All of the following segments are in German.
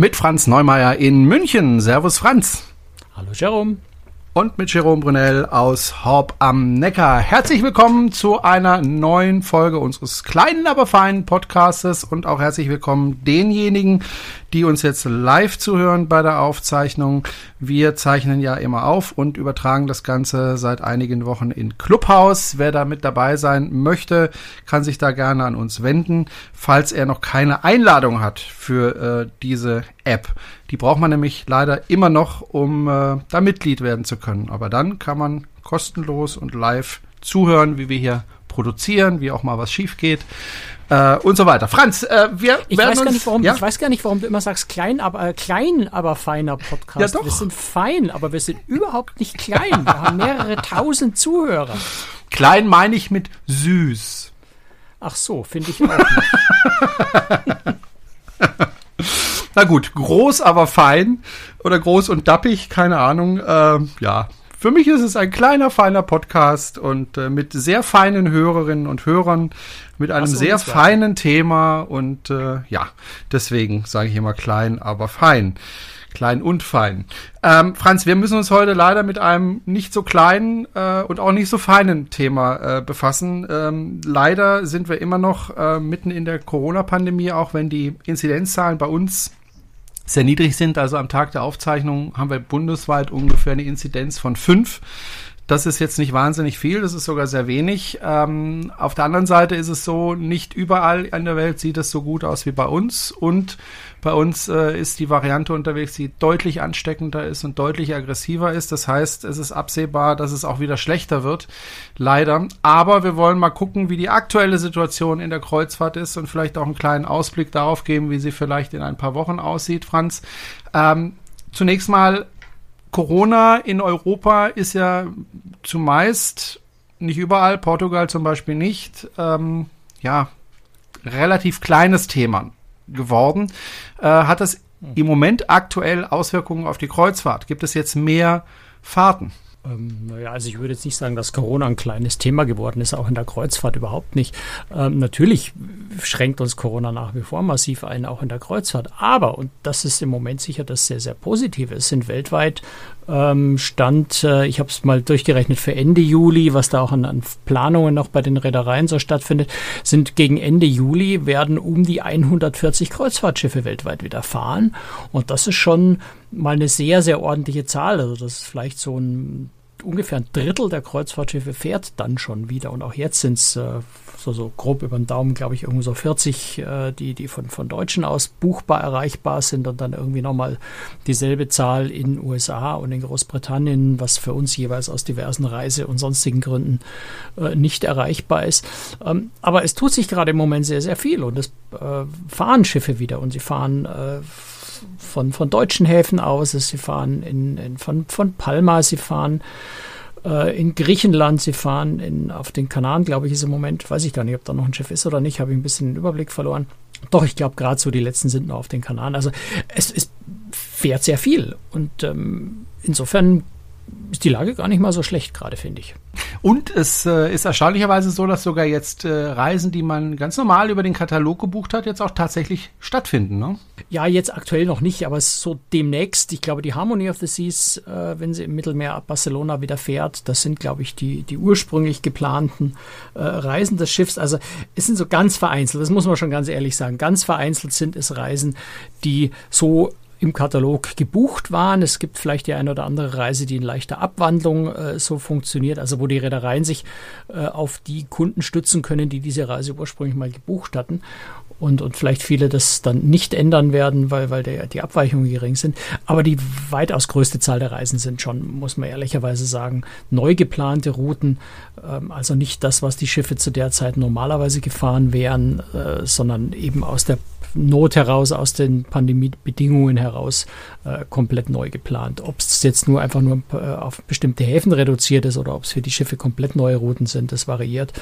Mit Franz Neumeier in München. Servus Franz. Hallo Jerome und mit Jerome Brunel aus Horb am Neckar. Herzlich willkommen zu einer neuen Folge unseres kleinen, aber feinen Podcastes und auch herzlich willkommen denjenigen, die uns jetzt live zuhören bei der Aufzeichnung. Wir zeichnen ja immer auf und übertragen das Ganze seit einigen Wochen in Clubhouse. Wer da mit dabei sein möchte, kann sich da gerne an uns wenden, falls er noch keine Einladung hat für äh, diese App. Die braucht man nämlich leider immer noch, um äh, da Mitglied werden zu können. Aber dann kann man kostenlos und live zuhören, wie wir hier produzieren, wie auch mal was schief geht äh, und so weiter. Franz, äh, wir ich werden weiß, uns, gar nicht, warum, ja? ich weiß gar nicht, warum du immer sagst, klein, aber, äh, klein, aber feiner Podcast. Ja, doch. Wir sind fein, aber wir sind überhaupt nicht klein. Wir haben mehrere tausend Zuhörer. Klein meine ich mit süß. Ach so, finde ich auch nicht. Na gut, groß, aber fein oder groß und dappig, keine Ahnung. Äh, ja, für mich ist es ein kleiner, feiner Podcast und äh, mit sehr feinen Hörerinnen und Hörern, mit einem so, sehr feinen Thema und äh, ja, deswegen sage ich immer klein, aber fein. Klein und fein. Ähm, Franz, wir müssen uns heute leider mit einem nicht so kleinen äh, und auch nicht so feinen Thema äh, befassen. Ähm, leider sind wir immer noch äh, mitten in der Corona-Pandemie, auch wenn die Inzidenzzahlen bei uns sehr niedrig sind. Also am Tag der Aufzeichnung haben wir bundesweit ungefähr eine Inzidenz von fünf. Das ist jetzt nicht wahnsinnig viel, das ist sogar sehr wenig. Ähm, auf der anderen Seite ist es so, nicht überall in der Welt sieht es so gut aus wie bei uns. Und bei uns äh, ist die Variante unterwegs, die deutlich ansteckender ist und deutlich aggressiver ist. Das heißt, es ist absehbar, dass es auch wieder schlechter wird. Leider. Aber wir wollen mal gucken, wie die aktuelle Situation in der Kreuzfahrt ist und vielleicht auch einen kleinen Ausblick darauf geben, wie sie vielleicht in ein paar Wochen aussieht, Franz. Ähm, zunächst mal Corona in Europa ist ja zumeist, nicht überall, Portugal zum Beispiel nicht, ähm, ja, relativ kleines Thema geworden. Äh, hat das im Moment aktuell Auswirkungen auf die Kreuzfahrt? Gibt es jetzt mehr Fahrten? Ähm, naja, also ich würde jetzt nicht sagen, dass Corona ein kleines Thema geworden ist, auch in der Kreuzfahrt überhaupt nicht. Ähm, natürlich schränkt uns Corona nach wie vor massiv ein, auch in der Kreuzfahrt. Aber, und das ist im Moment sicher das sehr, sehr Positive, es sind weltweit ähm, Stand, äh, ich habe es mal durchgerechnet für Ende Juli, was da auch an, an Planungen noch bei den Reedereien so stattfindet, sind gegen Ende Juli werden um die 140 Kreuzfahrtschiffe weltweit wieder fahren. Und das ist schon mal eine sehr, sehr ordentliche Zahl. Also das ist vielleicht so ein ungefähr ein Drittel der Kreuzfahrtschiffe fährt dann schon wieder. Und auch jetzt sind es äh, so, so grob über den Daumen, glaube ich, irgendwo so 40, äh, die, die von, von Deutschen aus buchbar erreichbar sind und dann irgendwie nochmal dieselbe Zahl in USA und in Großbritannien, was für uns jeweils aus diversen Reise- und sonstigen Gründen äh, nicht erreichbar ist. Ähm, aber es tut sich gerade im Moment sehr, sehr viel und es äh, fahren Schiffe wieder und sie fahren äh, von, von deutschen Häfen aus, sie fahren in, in, von, von Palma, sie fahren äh, in Griechenland, sie fahren in, auf den Kanaren, glaube ich, ist im Moment, weiß ich gar nicht, ob da noch ein Schiff ist oder nicht, habe ich ein bisschen den Überblick verloren. Doch, ich glaube, gerade so die letzten sind noch auf den Kanaren. Also es, es fährt sehr viel und ähm, insofern ist die Lage gar nicht mal so schlecht gerade, finde ich. Und es äh, ist erstaunlicherweise so, dass sogar jetzt äh, Reisen, die man ganz normal über den Katalog gebucht hat, jetzt auch tatsächlich stattfinden. Ne? Ja, jetzt aktuell noch nicht, aber es ist so demnächst. Ich glaube, die Harmony of the Seas, äh, wenn sie im Mittelmeer ab Barcelona wieder fährt, das sind, glaube ich, die, die ursprünglich geplanten äh, Reisen des Schiffs. Also es sind so ganz vereinzelt, das muss man schon ganz ehrlich sagen. Ganz vereinzelt sind es Reisen, die so im Katalog gebucht waren. Es gibt vielleicht die eine oder andere Reise, die in leichter Abwandlung äh, so funktioniert, also wo die Reedereien sich äh, auf die Kunden stützen können, die diese Reise ursprünglich mal gebucht hatten und, und vielleicht viele das dann nicht ändern werden, weil, weil der, die Abweichungen gering sind. Aber die weitaus größte Zahl der Reisen sind schon, muss man ehrlicherweise sagen, neu geplante Routen. Ähm, also nicht das, was die Schiffe zu der Zeit normalerweise gefahren wären, äh, sondern eben aus der Not heraus, aus den Pandemiebedingungen heraus äh, komplett neu geplant. Ob es jetzt nur einfach nur äh, auf bestimmte Häfen reduziert ist oder ob es für die Schiffe komplett neue Routen sind, das variiert.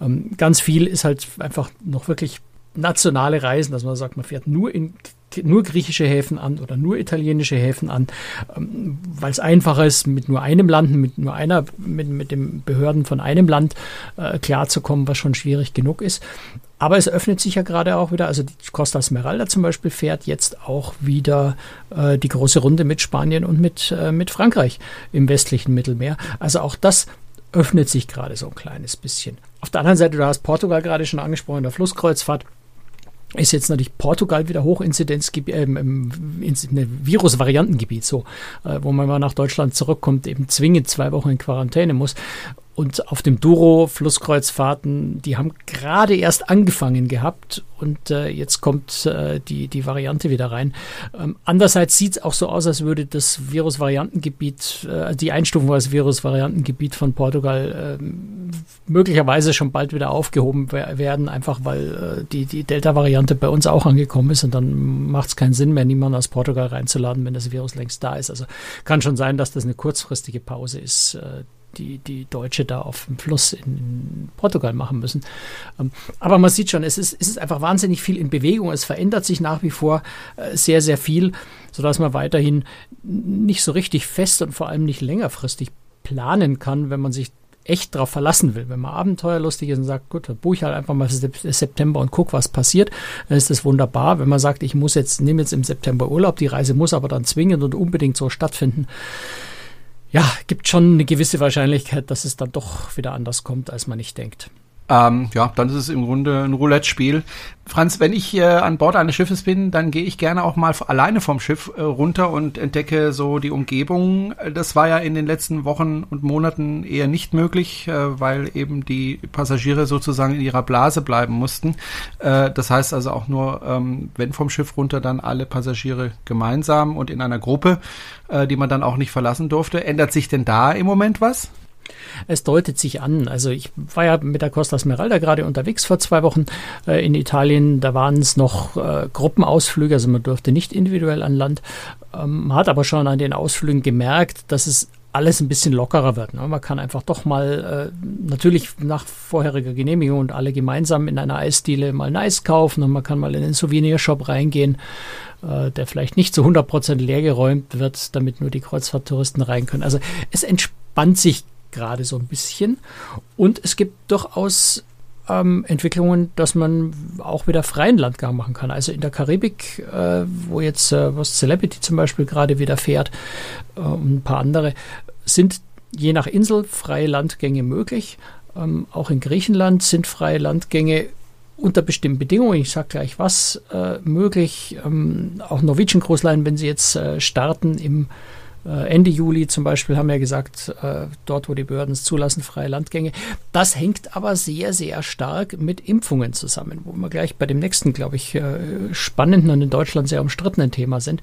Ähm, ganz viel ist halt einfach noch wirklich nationale Reisen, dass man sagt, man fährt nur in nur griechische Häfen an oder nur italienische Häfen an, ähm, weil es einfacher ist, mit nur einem Land, mit nur einer, mit, mit den Behörden von einem Land äh, klarzukommen, was schon schwierig genug ist. Aber es öffnet sich ja gerade auch wieder, also die Costa Smeralda zum Beispiel fährt jetzt auch wieder äh, die große Runde mit Spanien und mit, äh, mit Frankreich im westlichen Mittelmeer. Also auch das öffnet sich gerade so ein kleines bisschen. Auf der anderen Seite, du hast Portugal gerade schon angesprochen, der Flusskreuzfahrt ist jetzt natürlich Portugal wieder Hochinzidenzgebiet, äh, ne, Virusvariantengebiet, so, äh, wo man mal nach Deutschland zurückkommt, eben zwingend zwei Wochen in Quarantäne muss. Und auf dem Duro Flusskreuzfahrten, die haben gerade erst angefangen gehabt und äh, jetzt kommt äh, die, die Variante wieder rein. Ähm, andererseits sieht es auch so aus, als würde das Virusvariantengebiet, äh, die Einstufung als Virusvariantengebiet von Portugal äh, möglicherweise schon bald wieder aufgehoben werden, einfach weil äh, die, die Delta-Variante bei uns auch angekommen ist und dann macht es keinen Sinn mehr, niemanden aus Portugal reinzuladen, wenn das Virus längst da ist. Also kann schon sein, dass das eine kurzfristige Pause ist äh, die, die Deutsche da auf dem Fluss in Portugal machen müssen. Ähm, aber man sieht schon, es ist, es ist einfach wahnsinnig viel in Bewegung. Es verändert sich nach wie vor äh, sehr, sehr viel, sodass man weiterhin nicht so richtig fest und vor allem nicht längerfristig planen kann, wenn man sich echt darauf verlassen will. Wenn man abenteuerlustig ist und sagt, gut, dann buche ich halt einfach mal September und guck, was passiert, dann ist das wunderbar. Wenn man sagt, ich muss jetzt, nehme jetzt im September Urlaub, die Reise muss aber dann zwingend und unbedingt so stattfinden, ja, gibt schon eine gewisse Wahrscheinlichkeit, dass es dann doch wieder anders kommt, als man nicht denkt. Ähm, ja, dann ist es im Grunde ein Roulette-Spiel. Franz, wenn ich äh, an Bord eines Schiffes bin, dann gehe ich gerne auch mal alleine vom Schiff äh, runter und entdecke so die Umgebung. Das war ja in den letzten Wochen und Monaten eher nicht möglich, äh, weil eben die Passagiere sozusagen in ihrer Blase bleiben mussten. Äh, das heißt also auch nur, ähm, wenn vom Schiff runter, dann alle Passagiere gemeinsam und in einer Gruppe, äh, die man dann auch nicht verlassen durfte. Ändert sich denn da im Moment was? Es deutet sich an. Also ich war ja mit der Costa Smeralda gerade unterwegs vor zwei Wochen äh, in Italien. Da waren es noch äh, Gruppenausflüge, also man durfte nicht individuell an Land. Ähm, man hat aber schon an den Ausflügen gemerkt, dass es alles ein bisschen lockerer wird. Ne? Man kann einfach doch mal äh, natürlich nach vorheriger Genehmigung und alle gemeinsam in einer Eisdiele mal ein Eis kaufen und man kann mal in den Souvenirshop reingehen, äh, der vielleicht nicht zu 100% leer geräumt wird, damit nur die Kreuzfahrttouristen rein können. Also es entspannt sich gerade so ein bisschen. Und es gibt durchaus ähm, Entwicklungen, dass man auch wieder freien Landgang machen kann. Also in der Karibik, äh, wo jetzt äh, was Celebrity zum Beispiel gerade wieder fährt äh, und ein paar andere, sind je nach Insel freie Landgänge möglich. Ähm, auch in Griechenland sind freie Landgänge unter bestimmten Bedingungen, ich sage gleich was, äh, möglich. Ähm, auch Norwegian Cruise Line, wenn sie jetzt äh, starten im Ende Juli zum Beispiel haben wir gesagt, äh, dort, wo die Behörden es zulassen, freie Landgänge. Das hängt aber sehr, sehr stark mit Impfungen zusammen, wo wir gleich bei dem nächsten, glaube ich, äh, spannenden und in Deutschland sehr umstrittenen Thema sind.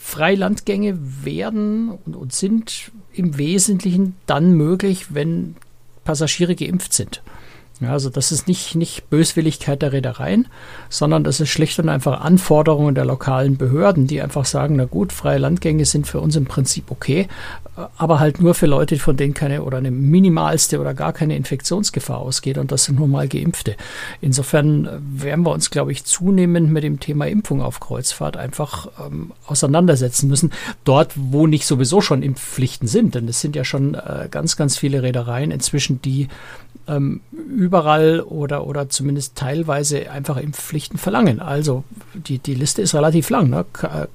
Freilandgänge werden und sind im Wesentlichen dann möglich, wenn Passagiere geimpft sind. Ja, also das ist nicht, nicht Böswilligkeit der Reedereien, sondern das ist schlicht und einfach Anforderungen der lokalen Behörden, die einfach sagen, na gut, freie Landgänge sind für uns im Prinzip okay, aber halt nur für Leute, von denen keine oder eine minimalste oder gar keine Infektionsgefahr ausgeht und das sind nur mal Geimpfte. Insofern werden wir uns, glaube ich, zunehmend mit dem Thema Impfung auf Kreuzfahrt einfach ähm, auseinandersetzen müssen. Dort, wo nicht sowieso schon Impfpflichten sind, denn es sind ja schon äh, ganz, ganz viele Reedereien inzwischen, die ähm, überall oder, oder zumindest teilweise einfach Impfpflichten verlangen. Also die, die Liste ist relativ lang. Ne?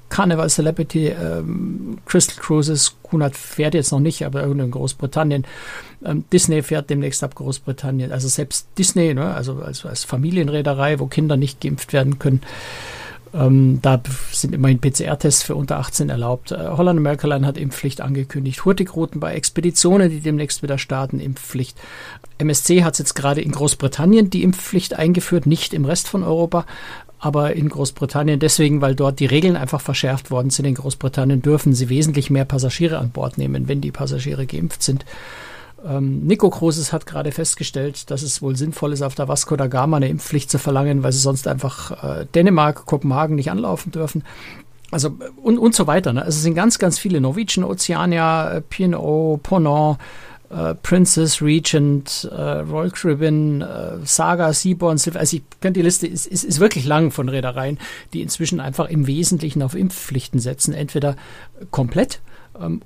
Carnival Celebrity, ähm, Crystal Cruises, Kunat fährt jetzt noch nicht, aber in Großbritannien. Ähm, Disney fährt demnächst ab Großbritannien. Also selbst Disney, ne? also als, als Familienreederei, wo Kinder nicht geimpft werden können, ähm, da sind immerhin PCR-Tests für unter 18 erlaubt. Äh, Holland America Line hat Impfpflicht angekündigt. Hurtigruten bei Expeditionen, die demnächst wieder starten, Impfpflicht. MSC hat jetzt gerade in Großbritannien die Impfpflicht eingeführt, nicht im Rest von Europa, aber in Großbritannien deswegen, weil dort die Regeln einfach verschärft worden sind. In Großbritannien dürfen sie wesentlich mehr Passagiere an Bord nehmen, wenn die Passagiere geimpft sind. Ähm, Nico Cruises hat gerade festgestellt, dass es wohl sinnvoll ist, auf der Vasco da Gama eine Impfpflicht zu verlangen, weil sie sonst einfach äh, Dänemark, Kopenhagen nicht anlaufen dürfen. Also und, und so weiter. Ne? Also es sind ganz, ganz viele Norwegian, Oceania, P&O, Ponant, äh, Princess, Regent, äh, Royal Caribbean, äh, Saga, Seaborn, Silver. Also ich könnte die Liste ist, ist, ist wirklich lang von Reedereien, die inzwischen einfach im Wesentlichen auf Impfpflichten setzen, entweder komplett ähm,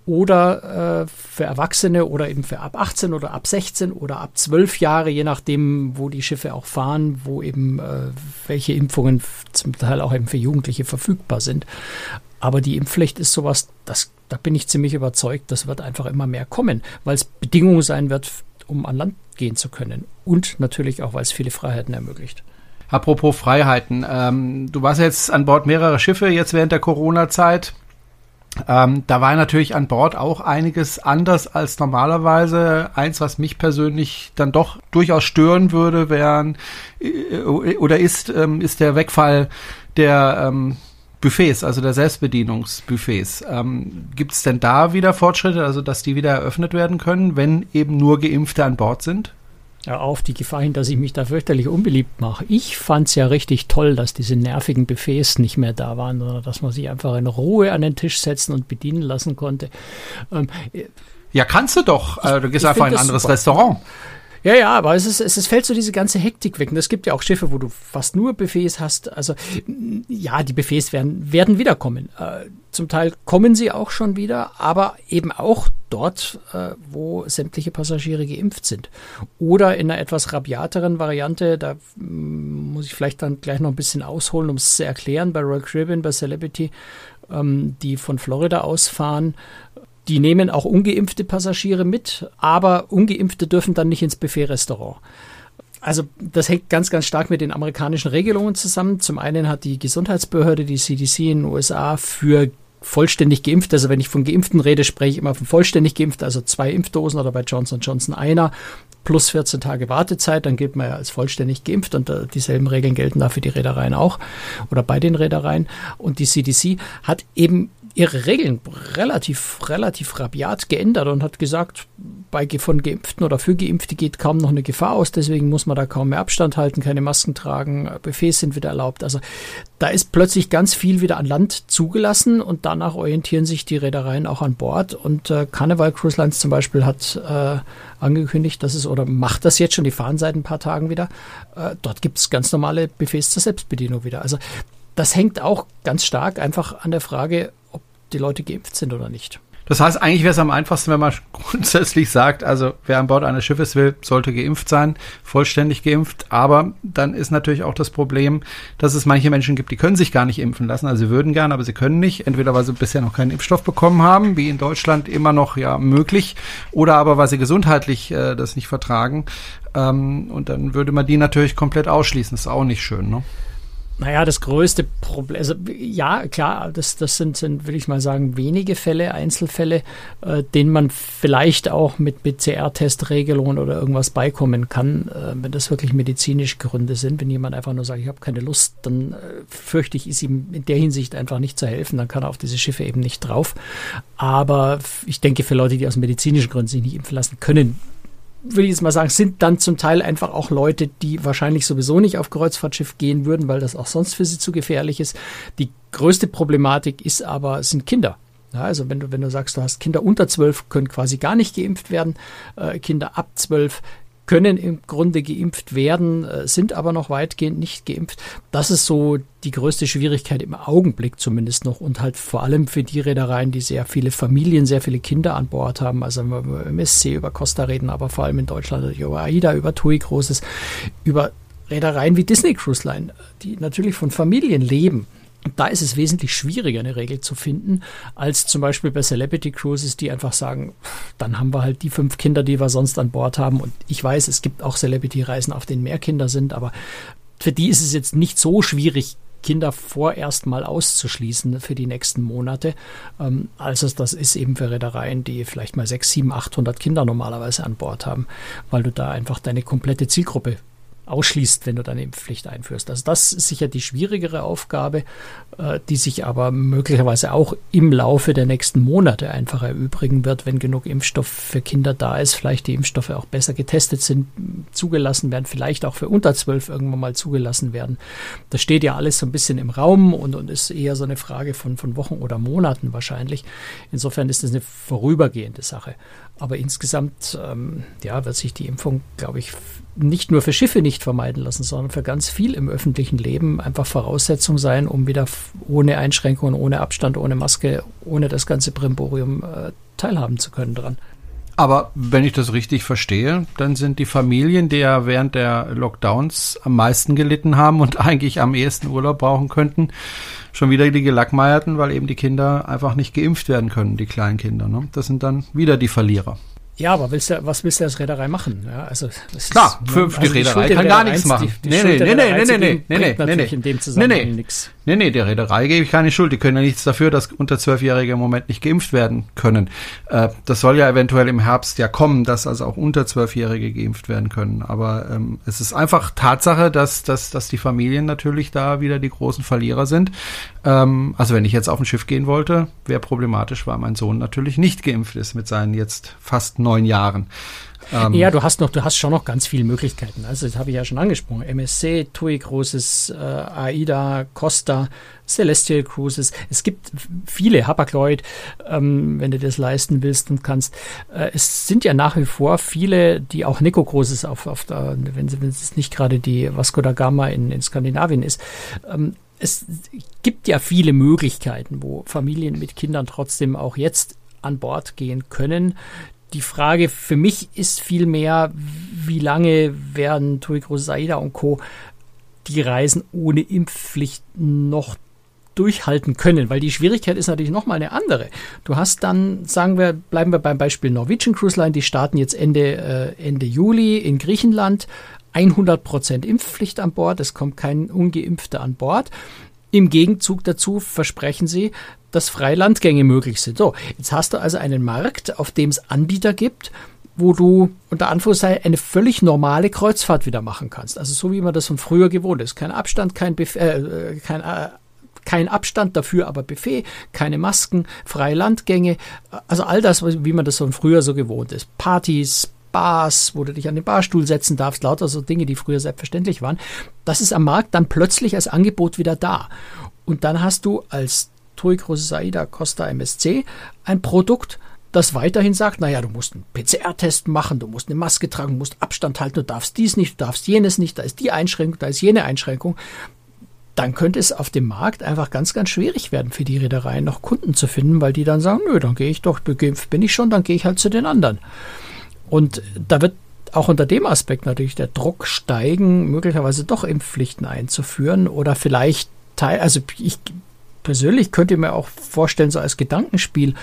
oder äh, für Erwachsene oder eben für ab 18 oder ab 16 oder ab 12 Jahre, je nachdem, wo die Schiffe auch fahren, wo eben äh, welche Impfungen zum Teil auch eben für Jugendliche verfügbar sind. Aber die Impfpflicht ist sowas, das, da bin ich ziemlich überzeugt, das wird einfach immer mehr kommen, weil es Bedingung sein wird, um an Land gehen zu können. Und natürlich auch, weil es viele Freiheiten ermöglicht. Apropos Freiheiten, ähm, du warst jetzt an Bord mehrerer Schiffe jetzt während der Corona-Zeit. Ähm, da war natürlich an Bord auch einiges anders als normalerweise. Eins, was mich persönlich dann doch durchaus stören würde, wären äh, oder ist, ähm, ist der Wegfall der ähm, Buffets, also der Selbstbedienungsbuffets. Ähm, Gibt es denn da wieder Fortschritte, also dass die wieder eröffnet werden können, wenn eben nur Geimpfte an Bord sind? Auf die Gefahr hin, dass ich mich da fürchterlich unbeliebt mache. Ich fand es ja richtig toll, dass diese nervigen Buffets nicht mehr da waren, sondern dass man sich einfach in Ruhe an den Tisch setzen und bedienen lassen konnte. Ähm, ja, kannst du doch. Äh, du gehst einfach in ein anderes super. Restaurant. Ja, ja, aber es, ist, es, es fällt so diese ganze Hektik weg. Und es gibt ja auch Schiffe, wo du fast nur Buffets hast. Also ja, die Buffets werden, werden wiederkommen. Äh, zum Teil kommen sie auch schon wieder, aber eben auch dort, äh, wo sämtliche Passagiere geimpft sind. Oder in einer etwas rabiateren Variante, da mm, muss ich vielleicht dann gleich noch ein bisschen ausholen, um es zu erklären, bei Royal Caribbean, bei Celebrity, ähm, die von Florida ausfahren, die nehmen auch ungeimpfte Passagiere mit, aber ungeimpfte dürfen dann nicht ins Buffet-Restaurant. Also das hängt ganz, ganz stark mit den amerikanischen Regelungen zusammen. Zum einen hat die Gesundheitsbehörde, die CDC in den USA, für vollständig geimpft, also wenn ich von Geimpften rede, spreche ich immer von vollständig geimpft, also zwei Impfdosen oder bei Johnson Johnson einer plus 14 Tage Wartezeit, dann gilt man ja als vollständig geimpft und äh, dieselben Regeln gelten da für die Reedereien auch oder bei den Reedereien. Und die CDC hat eben ihre Regeln relativ, relativ rabiat geändert und hat gesagt, bei von Geimpften oder für Geimpfte geht kaum noch eine Gefahr aus, deswegen muss man da kaum mehr Abstand halten, keine Masken tragen, Buffets sind wieder erlaubt. Also da ist plötzlich ganz viel wieder an Land zugelassen und danach orientieren sich die Reedereien auch an Bord. Und äh, Carnival Cruise Lines zum Beispiel hat äh, angekündigt, dass es oder macht das jetzt schon, die fahren seit ein paar Tagen wieder. Äh, dort gibt es ganz normale Buffets zur Selbstbedienung wieder. Also das hängt auch ganz stark einfach an der Frage, die Leute geimpft sind oder nicht. Das heißt, eigentlich wäre es am einfachsten, wenn man grundsätzlich sagt, also wer an Bord eines Schiffes will, sollte geimpft sein, vollständig geimpft. Aber dann ist natürlich auch das Problem, dass es manche Menschen gibt, die können sich gar nicht impfen lassen. Also sie würden gern, aber sie können nicht. Entweder weil sie bisher noch keinen Impfstoff bekommen haben, wie in Deutschland immer noch ja möglich, oder aber weil sie gesundheitlich äh, das nicht vertragen. Ähm, und dann würde man die natürlich komplett ausschließen. Das ist auch nicht schön, ne? Naja, das größte Problem, also ja, klar, das, das sind, sind, will ich mal sagen, wenige Fälle, Einzelfälle, äh, denen man vielleicht auch mit PCR-Testregelungen oder irgendwas beikommen kann, äh, wenn das wirklich medizinische Gründe sind. Wenn jemand einfach nur sagt, ich habe keine Lust, dann äh, fürchte ich, ist ihm in der Hinsicht einfach nicht zu helfen, dann kann er auf diese Schiffe eben nicht drauf. Aber ich denke, für Leute, die aus medizinischen Gründen sich nicht impfen lassen können, will ich jetzt mal sagen, sind dann zum Teil einfach auch Leute, die wahrscheinlich sowieso nicht auf Kreuzfahrtschiff gehen würden, weil das auch sonst für sie zu gefährlich ist. Die größte Problematik ist aber, sind Kinder. Ja, also wenn du, wenn du sagst, du hast Kinder unter zwölf, können quasi gar nicht geimpft werden. Äh, Kinder ab zwölf können im Grunde geimpft werden, äh, sind aber noch weitgehend nicht geimpft. Das ist so die größte Schwierigkeit im Augenblick zumindest noch und halt vor allem für die Reedereien, die sehr viele Familien, sehr viele Kinder an Bord haben. Also wenn wir über MSC, über Costa reden, aber vor allem in Deutschland über AIDA, über TUI Großes, über Reedereien wie Disney Cruise Line, die natürlich von Familien leben da ist es wesentlich schwieriger, eine Regel zu finden, als zum Beispiel bei Celebrity Cruises, die einfach sagen, dann haben wir halt die fünf Kinder, die wir sonst an Bord haben. Und ich weiß, es gibt auch Celebrity-Reisen, auf denen mehr Kinder sind, aber für die ist es jetzt nicht so schwierig, Kinder vorerst mal auszuschließen für die nächsten Monate. Ähm, also das ist eben für Reedereien, die vielleicht mal sechs, sieben, 800 Kinder normalerweise an Bord haben, weil du da einfach deine komplette Zielgruppe ausschließt, wenn du deine Impfpflicht einführst. Also das ist sicher die schwierigere Aufgabe, äh, die sich aber möglicherweise auch im Laufe der nächsten Monate einfach erübrigen wird, wenn genug Impfstoff für Kinder da ist, vielleicht die Impfstoffe auch besser getestet sind, zugelassen werden, vielleicht auch für unter zwölf irgendwann mal zugelassen werden. Das steht ja alles so ein bisschen im Raum und, und ist eher so eine Frage von, von Wochen oder Monaten wahrscheinlich. Insofern ist das eine vorübergehende Sache. Aber insgesamt ähm, ja, wird sich die Impfung, glaube ich, nicht nur für Schiffe nicht vermeiden lassen, sondern für ganz viel im öffentlichen Leben einfach Voraussetzung sein, um wieder ohne Einschränkungen, ohne Abstand, ohne Maske, ohne das ganze Brimborium äh, teilhaben zu können dran. Aber wenn ich das richtig verstehe, dann sind die Familien, die ja während der Lockdowns am meisten gelitten haben und eigentlich am ehesten Urlaub brauchen könnten, schon wieder die Gelackmeierten, weil eben die Kinder einfach nicht geimpft werden können, die kleinen Kinder. Ne? Das sind dann wieder die Verlierer. Ja, aber willst du, was willst du als Reederei machen? Ja, also Klar, ist, für, für also die Reederei kann gar nichts machen. Die, die nee, nee, nee, nee, nee, nee, nee, nee, nee, in dem Zusammenhang nee, nee. nichts. Nee, nee, der Reederei gebe ich keine Schuld. Die können ja nichts dafür, dass unter Zwölfjährige im Moment nicht geimpft werden können. Äh, das soll ja eventuell im Herbst ja kommen, dass also auch unter Zwölfjährige geimpft werden können. Aber ähm, es ist einfach Tatsache, dass, dass, dass die Familien natürlich da wieder die großen Verlierer sind. Ähm, also wenn ich jetzt auf ein Schiff gehen wollte, wäre problematisch, weil mein Sohn natürlich nicht geimpft ist mit seinen jetzt fast neun Jahren. Ähm, ja, du hast noch, du hast schon noch ganz viele Möglichkeiten. Also das habe ich ja schon angesprochen. MSC, TUI Cruises, äh, AIDA, Costa, Celestial Cruises. Es gibt viele, Hapag-Lloyd, ähm, wenn du das leisten willst und kannst. Äh, es sind ja nach wie vor viele, die auch Nico Cruises auf, auf der, wenn, es nicht gerade die Vasco da Gama in, in Skandinavien ist. Ähm, es gibt ja viele Möglichkeiten, wo Familien mit Kindern trotzdem auch jetzt an Bord gehen können. Die Frage für mich ist vielmehr, wie lange werden Tui Saida und Co. die Reisen ohne Impfpflicht noch durchhalten können, weil die Schwierigkeit ist natürlich nochmal eine andere. Du hast dann, sagen wir, bleiben wir beim Beispiel Norwegian Cruise Line, die starten jetzt Ende, äh, Ende Juli in Griechenland, 100% Impfpflicht an Bord, es kommt kein Ungeimpfter an Bord. Im Gegenzug dazu versprechen sie, dass freie Landgänge möglich sind. So, jetzt hast du also einen Markt, auf dem es Anbieter gibt, wo du unter Anführungszeichen eine völlig normale Kreuzfahrt wieder machen kannst. Also so wie man das von früher gewohnt ist. Kein Abstand, kein, Bef äh, kein, äh, kein Abstand dafür, aber Buffet, keine Masken, freie Landgänge. Also all das, wie man das von früher so gewohnt ist. Partys, Bars, wo du dich an den Barstuhl setzen darfst, lauter so Dinge, die früher selbstverständlich waren. Das ist am Markt dann plötzlich als Angebot wieder da. Und dann hast du als TUI Saida Costa MSC ein Produkt, das weiterhin sagt, naja, du musst einen PCR-Test machen, du musst eine Maske tragen, du musst Abstand halten, du darfst dies nicht, du darfst jenes nicht, da ist die Einschränkung, da ist jene Einschränkung, dann könnte es auf dem Markt einfach ganz, ganz schwierig werden für die Reedereien noch Kunden zu finden, weil die dann sagen, nö, dann gehe ich doch, bin ich schon, dann gehe ich halt zu den anderen. Und da wird auch unter dem Aspekt natürlich der Druck steigen, möglicherweise doch Impfpflichten einzuführen oder vielleicht Teil, also ich persönlich könnte mir auch vorstellen, so als Gedankenspiel,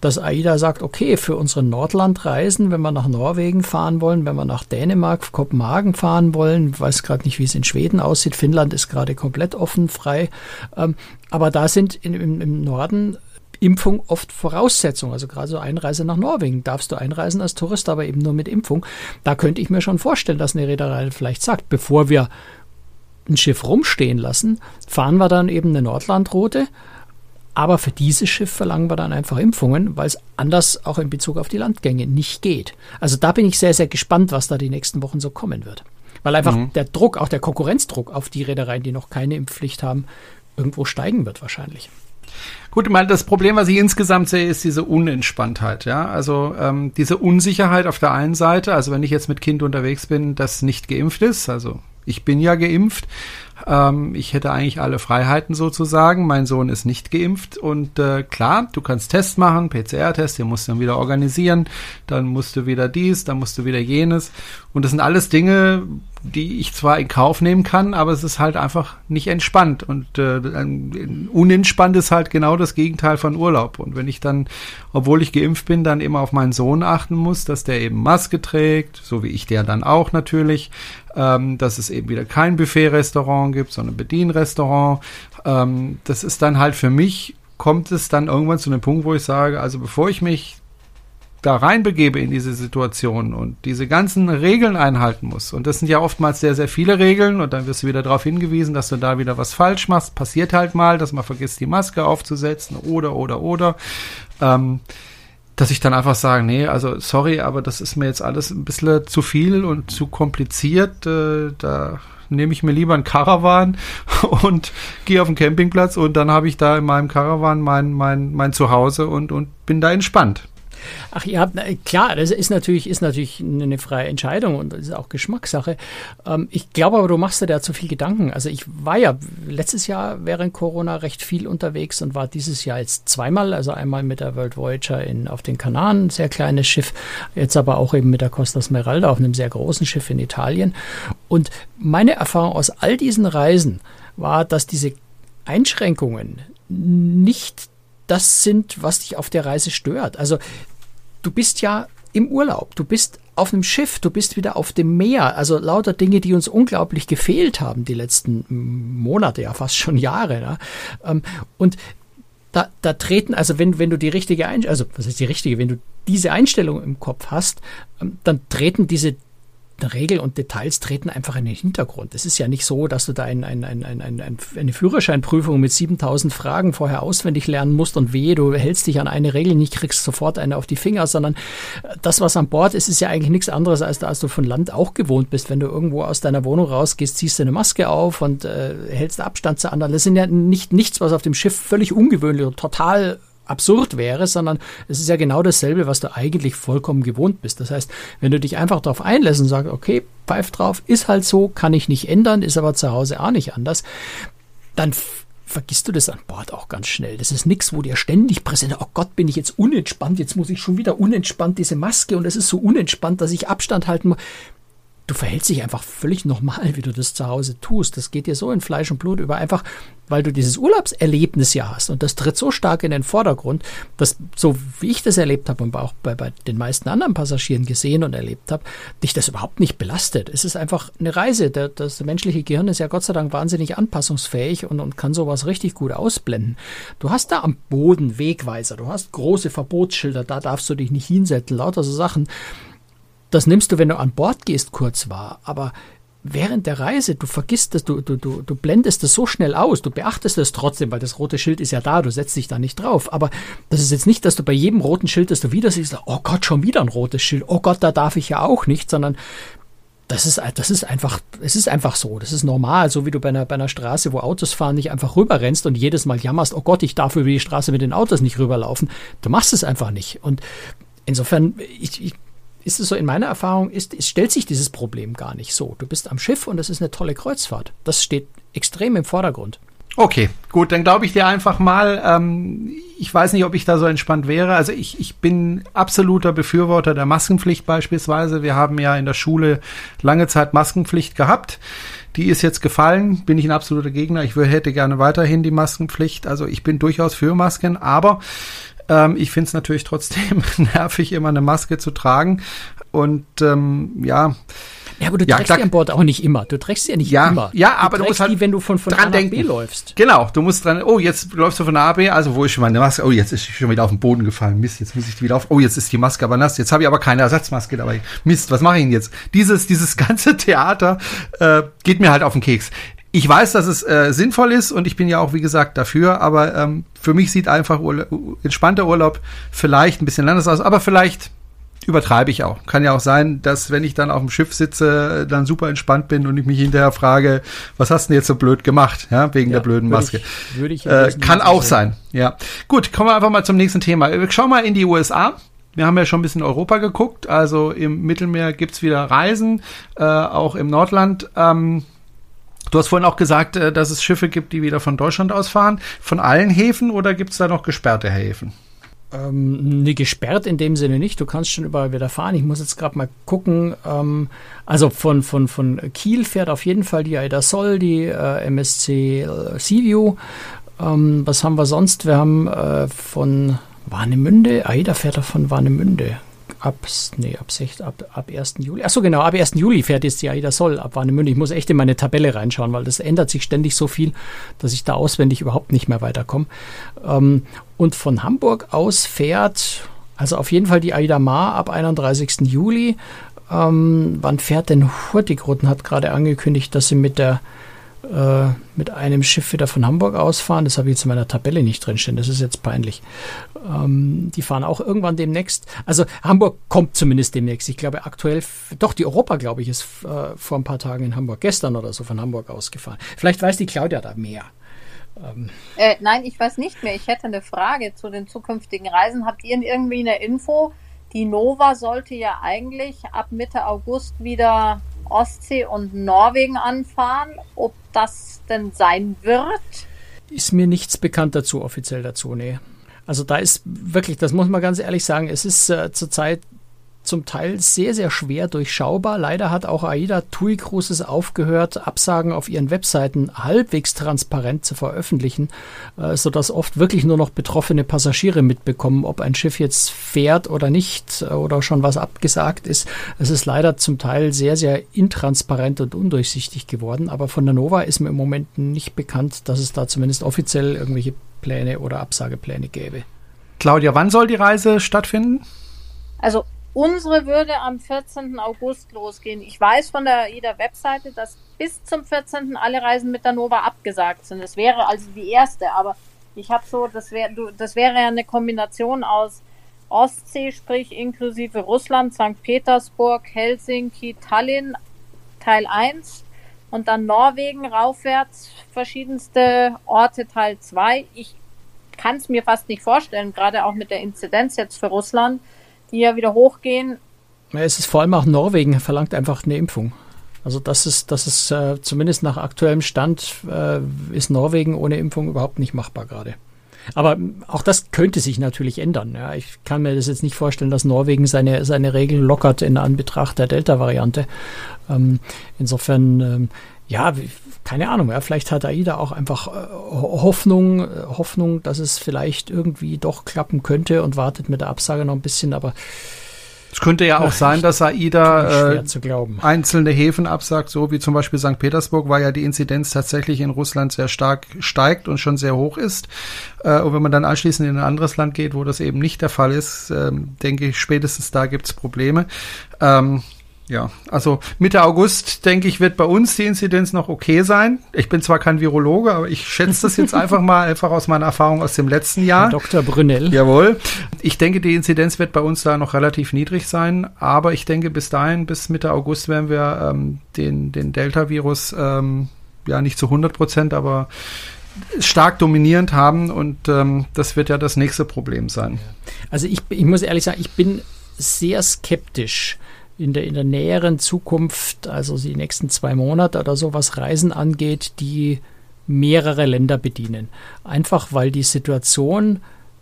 dass AIDA sagt, okay, für unsere Nordlandreisen, wenn wir nach Norwegen fahren wollen, wenn wir nach Dänemark, Kopenhagen fahren wollen, weiß gerade nicht, wie es in Schweden aussieht, Finnland ist gerade komplett offen, frei, ähm, aber da sind in, im, im Norden Impfung oft Voraussetzung. Also gerade so Einreise nach Norwegen darfst du einreisen als Tourist, aber eben nur mit Impfung. Da könnte ich mir schon vorstellen, dass eine Reederei vielleicht sagt, bevor wir ein Schiff rumstehen lassen, fahren wir dann eben eine Nordlandroute. Aber für dieses Schiff verlangen wir dann einfach Impfungen, weil es anders auch in Bezug auf die Landgänge nicht geht. Also da bin ich sehr, sehr gespannt, was da die nächsten Wochen so kommen wird. Weil einfach mhm. der Druck, auch der Konkurrenzdruck auf die Reedereien, die noch keine Impfpflicht haben, irgendwo steigen wird wahrscheinlich. Gut, ich meine, das Problem, was ich insgesamt sehe, ist diese Unentspanntheit, ja. Also ähm, diese Unsicherheit auf der einen Seite, also wenn ich jetzt mit Kind unterwegs bin, das nicht geimpft ist, also ich bin ja geimpft. Ähm, ich hätte eigentlich alle Freiheiten sozusagen. Mein Sohn ist nicht geimpft und äh, klar, du kannst Test machen, PCR-Test, den musst du dann wieder organisieren, dann musst du wieder dies, dann musst du wieder jenes. Und das sind alles Dinge, die ich zwar in Kauf nehmen kann, aber es ist halt einfach nicht entspannt. Und äh, unentspannt ist halt genau das Gegenteil von Urlaub. Und wenn ich dann, obwohl ich geimpft bin, dann immer auf meinen Sohn achten muss, dass der eben Maske trägt, so wie ich der dann auch natürlich, ähm, dass es eben wieder kein Buffet-Restaurant gibt, sondern Bedienrestaurant. Ähm, das ist dann halt für mich, kommt es dann irgendwann zu einem Punkt, wo ich sage, also bevor ich mich da reinbegebe in diese Situation und diese ganzen Regeln einhalten muss. Und das sind ja oftmals sehr, sehr viele Regeln und dann wirst du wieder darauf hingewiesen, dass du da wieder was falsch machst. Passiert halt mal, dass man vergisst, die Maske aufzusetzen oder, oder, oder. Ähm, dass ich dann einfach sage, nee, also sorry, aber das ist mir jetzt alles ein bisschen zu viel und zu kompliziert. Äh, da nehme ich mir lieber einen Caravan und gehe auf den Campingplatz und dann habe ich da in meinem Caravan mein, mein, mein Zuhause und, und bin da entspannt. Ach ja, klar, das ist natürlich, ist natürlich eine freie Entscheidung und das ist auch Geschmackssache. Ähm, ich glaube aber, du machst dir da zu viel Gedanken. Also ich war ja letztes Jahr während Corona recht viel unterwegs und war dieses Jahr jetzt zweimal, also einmal mit der World Voyager in, auf den Kanaren, sehr kleines Schiff, jetzt aber auch eben mit der Costa Smeralda auf einem sehr großen Schiff in Italien. Und meine Erfahrung aus all diesen Reisen war, dass diese Einschränkungen nicht das sind, was dich auf der Reise stört. Also du bist ja im Urlaub, du bist auf einem Schiff, du bist wieder auf dem Meer. Also lauter Dinge, die uns unglaublich gefehlt haben die letzten Monate, ja fast schon Jahre. Ne? Und da, da treten, also wenn, wenn du die richtige Einstellung, also was ist die richtige, wenn du diese Einstellung im Kopf hast, ähm, dann treten diese Regeln und Details treten einfach in den Hintergrund. Es ist ja nicht so, dass du da ein, ein, ein, ein, eine Führerscheinprüfung mit 7000 Fragen vorher auswendig lernen musst und wehe, du hältst dich an eine Regel nicht, kriegst sofort eine auf die Finger, sondern äh, das, was an Bord ist, ist ja eigentlich nichts anderes, als, als du von Land auch gewohnt bist. Wenn du irgendwo aus deiner Wohnung rausgehst, ziehst du eine Maske auf und äh, hältst Abstand zu anderen. Das sind ja nicht nichts, was auf dem Schiff völlig ungewöhnlich und total absurd wäre, sondern es ist ja genau dasselbe, was du eigentlich vollkommen gewohnt bist. Das heißt, wenn du dich einfach darauf einlässt und sagst, okay, pfeif drauf, ist halt so, kann ich nicht ändern, ist aber zu Hause auch nicht anders, dann vergisst du das an Bord auch ganz schnell. Das ist nichts, wo dir ständig präsent, oh Gott, bin ich jetzt unentspannt, jetzt muss ich schon wieder unentspannt diese Maske und es ist so unentspannt, dass ich Abstand halten muss du verhältst dich einfach völlig normal, wie du das zu Hause tust. Das geht dir so in Fleisch und Blut über, einfach weil du dieses Urlaubserlebnis ja hast. Und das tritt so stark in den Vordergrund, dass, so wie ich das erlebt habe und auch bei, bei den meisten anderen Passagieren gesehen und erlebt habe, dich das überhaupt nicht belastet. Es ist einfach eine Reise. Das menschliche Gehirn ist ja Gott sei Dank wahnsinnig anpassungsfähig und, und kann sowas richtig gut ausblenden. Du hast da am Boden Wegweiser, du hast große Verbotsschilder, da darfst du dich nicht hinsetzen, lauter so Sachen das nimmst du, wenn du an Bord gehst, kurz wahr. Aber während der Reise, du vergisst das, du, du, du, du blendest das so schnell aus, du beachtest es trotzdem, weil das rote Schild ist ja da, du setzt dich da nicht drauf. Aber das ist jetzt nicht, dass du bei jedem roten Schild, das du wieder siehst, oh Gott, schon wieder ein rotes Schild, oh Gott, da darf ich ja auch nicht, sondern das ist, das ist einfach, es ist einfach so. Das ist normal, so wie du bei einer, bei einer Straße, wo Autos fahren, nicht einfach rüberrennst und jedes Mal jammerst, oh Gott, ich darf über die Straße mit den Autos nicht rüberlaufen. Du machst es einfach nicht. Und insofern, ich, ich ist es so, in meiner Erfahrung, ist, es stellt sich dieses Problem gar nicht so. Du bist am Schiff und es ist eine tolle Kreuzfahrt. Das steht extrem im Vordergrund. Okay, gut, dann glaube ich dir einfach mal, ähm, ich weiß nicht, ob ich da so entspannt wäre. Also ich, ich bin absoluter Befürworter der Maskenpflicht beispielsweise. Wir haben ja in der Schule lange Zeit Maskenpflicht gehabt. Die ist jetzt gefallen, bin ich ein absoluter Gegner. Ich hätte gerne weiterhin die Maskenpflicht. Also ich bin durchaus für Masken, aber ähm, ich finde es natürlich trotzdem nervig, immer eine Maske zu tragen. Und ähm, ja. Ja, aber du ja, trägst klar. die an Bord auch nicht immer. Du trägst sie ja nicht ja, immer. Ja, aber du, du musst halt die, wenn du von, von dran A nach denken. B läufst. Genau, du musst dran, oh, jetzt läufst du von A nach B, also wo ist schon meine Maske? Oh, jetzt ist sie schon wieder auf den Boden gefallen. Mist, jetzt muss ich die wieder auf. Oh, jetzt ist die Maske aber nass. Jetzt habe ich aber keine Ersatzmaske dabei. Mist, was mache ich denn jetzt? Dieses, dieses ganze Theater äh, geht mir halt auf den Keks ich weiß, dass es äh, sinnvoll ist und ich bin ja auch, wie gesagt, dafür, aber ähm, für mich sieht einfach Urla entspannter Urlaub vielleicht ein bisschen anders aus, aber vielleicht übertreibe ich auch. Kann ja auch sein, dass wenn ich dann auf dem Schiff sitze, dann super entspannt bin und ich mich hinterher frage, was hast du denn jetzt so blöd gemacht, ja, wegen ja, der blöden Maske. Ich, würde ich äh, kann auch sein, ja. Gut, kommen wir einfach mal zum nächsten Thema. Schau mal in die USA. Wir haben ja schon ein bisschen Europa geguckt, also im Mittelmeer gibt's wieder Reisen, äh, auch im Nordland. Ähm, Du hast vorhin auch gesagt, äh, dass es Schiffe gibt, die wieder von Deutschland aus fahren. Von allen Häfen oder gibt es da noch gesperrte Häfen? Ähm, nee, gesperrt in dem Sinne nicht. Du kannst schon überall wieder fahren. Ich muss jetzt gerade mal gucken. Ähm, also von, von, von Kiel fährt auf jeden Fall die Aida Sol, die äh, MSC äh, Seaview. Ähm, was haben wir sonst? Wir haben äh, von Warnemünde, Aida fährt er von Warnemünde ab, nee, ab, 6, ab, ab 1. Juli. Achso, genau, ab 1. Juli fährt jetzt die AIDA Soll ab Warnemünde. Ich muss echt in meine Tabelle reinschauen, weil das ändert sich ständig so viel, dass ich da auswendig überhaupt nicht mehr weiterkomme. Ähm, und von Hamburg aus fährt, also auf jeden Fall die AIDA Mar ab 31. Juli. Ähm, wann fährt denn Hurtigruten? Hat gerade angekündigt, dass sie mit der äh, mit einem Schiff wieder von Hamburg ausfahren. Das habe ich jetzt in meiner Tabelle nicht drinstehen. Das ist jetzt peinlich. Ähm, die fahren auch irgendwann demnächst. Also Hamburg kommt zumindest demnächst. Ich glaube aktuell, doch die Europa, glaube ich, ist äh, vor ein paar Tagen in Hamburg, gestern oder so von Hamburg ausgefahren. Vielleicht weiß die Claudia da mehr. Ähm. Äh, nein, ich weiß nicht mehr. Ich hätte eine Frage zu den zukünftigen Reisen. Habt ihr irgendwie eine Info? Die Nova sollte ja eigentlich ab Mitte August wieder Ostsee und Norwegen anfahren. Ob das denn sein wird? Ist mir nichts bekannt dazu, offiziell dazu, nee. Also da ist wirklich, das muss man ganz ehrlich sagen, es ist äh, zurzeit zum Teil sehr, sehr schwer durchschaubar. Leider hat auch AIDA TUI Cruises aufgehört, Absagen auf ihren Webseiten halbwegs transparent zu veröffentlichen, äh, sodass oft wirklich nur noch betroffene Passagiere mitbekommen, ob ein Schiff jetzt fährt oder nicht äh, oder schon was abgesagt ist. Es ist leider zum Teil sehr, sehr intransparent und undurchsichtig geworden, aber von der Nova ist mir im Moment nicht bekannt, dass es da zumindest offiziell irgendwelche Pläne oder Absagepläne gäbe. Claudia, wann soll die Reise stattfinden? Also Unsere würde am 14. August losgehen. Ich weiß von der jeder Webseite, dass bis zum 14. alle Reisen mit der Nova abgesagt sind. Das wäre also die erste, aber ich habe so, das wäre das wäre ja eine Kombination aus Ostsee, sprich inklusive Russland, St. Petersburg, Helsinki, Tallinn, Teil 1 und dann Norwegen raufwärts, verschiedenste Orte Teil 2. Ich kann es mir fast nicht vorstellen, gerade auch mit der Inzidenz jetzt für Russland ja wieder hochgehen. Es ist vor allem auch Norwegen verlangt einfach eine Impfung. Also das ist, das ist äh, zumindest nach aktuellem Stand äh, ist Norwegen ohne Impfung überhaupt nicht machbar gerade. Aber auch das könnte sich natürlich ändern. Ja. Ich kann mir das jetzt nicht vorstellen, dass Norwegen seine, seine Regeln lockert in Anbetracht der Delta-Variante. Ähm, insofern, ähm, ja, keine Ahnung, ja, vielleicht hat AIDA auch einfach äh, Hoffnung, äh, Hoffnung, dass es vielleicht irgendwie doch klappen könnte und wartet mit der Absage noch ein bisschen, aber es könnte ja auch Ach, sein, dass AIDA äh, einzelne Häfen absagt, so wie zum Beispiel St. Petersburg, weil ja die Inzidenz tatsächlich in Russland sehr stark steigt und schon sehr hoch ist. Äh, und wenn man dann anschließend in ein anderes Land geht, wo das eben nicht der Fall ist, äh, denke ich, spätestens da gibt's Probleme. Ähm, ja, also Mitte August, denke ich, wird bei uns die Inzidenz noch okay sein. Ich bin zwar kein Virologe, aber ich schätze das jetzt einfach mal, einfach aus meiner Erfahrung aus dem letzten Jahr. Herr Dr. Brünell. Jawohl. Ich denke, die Inzidenz wird bei uns da noch relativ niedrig sein, aber ich denke, bis dahin, bis Mitte August werden wir ähm, den, den Delta-Virus ähm, ja nicht zu 100 Prozent, aber stark dominierend haben und ähm, das wird ja das nächste Problem sein. Also ich, ich muss ehrlich sagen, ich bin sehr skeptisch, in der, in der näheren Zukunft, also die nächsten zwei Monate oder so, was Reisen angeht, die mehrere Länder bedienen. Einfach weil die Situation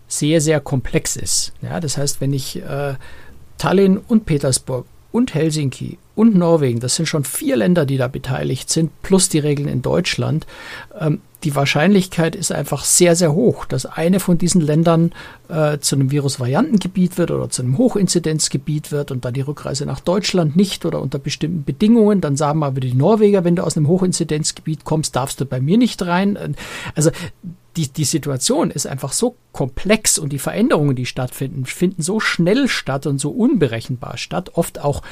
sehr, sehr komplex ist. Ja, das heißt, wenn ich äh, Tallinn und Petersburg und Helsinki und Norwegen, das sind schon vier Länder, die da beteiligt sind, plus die Regeln in Deutschland, ähm, die Wahrscheinlichkeit ist einfach sehr, sehr hoch, dass eine von diesen Ländern äh, zu einem Virusvariantengebiet wird oder zu einem Hochinzidenzgebiet wird und dann die Rückreise nach Deutschland nicht oder unter bestimmten Bedingungen. Dann sagen aber die Norweger, wenn du aus einem Hochinzidenzgebiet kommst, darfst du bei mir nicht rein. Also die, die Situation ist einfach so komplex und die Veränderungen, die stattfinden, finden so schnell statt und so unberechenbar statt, oft auch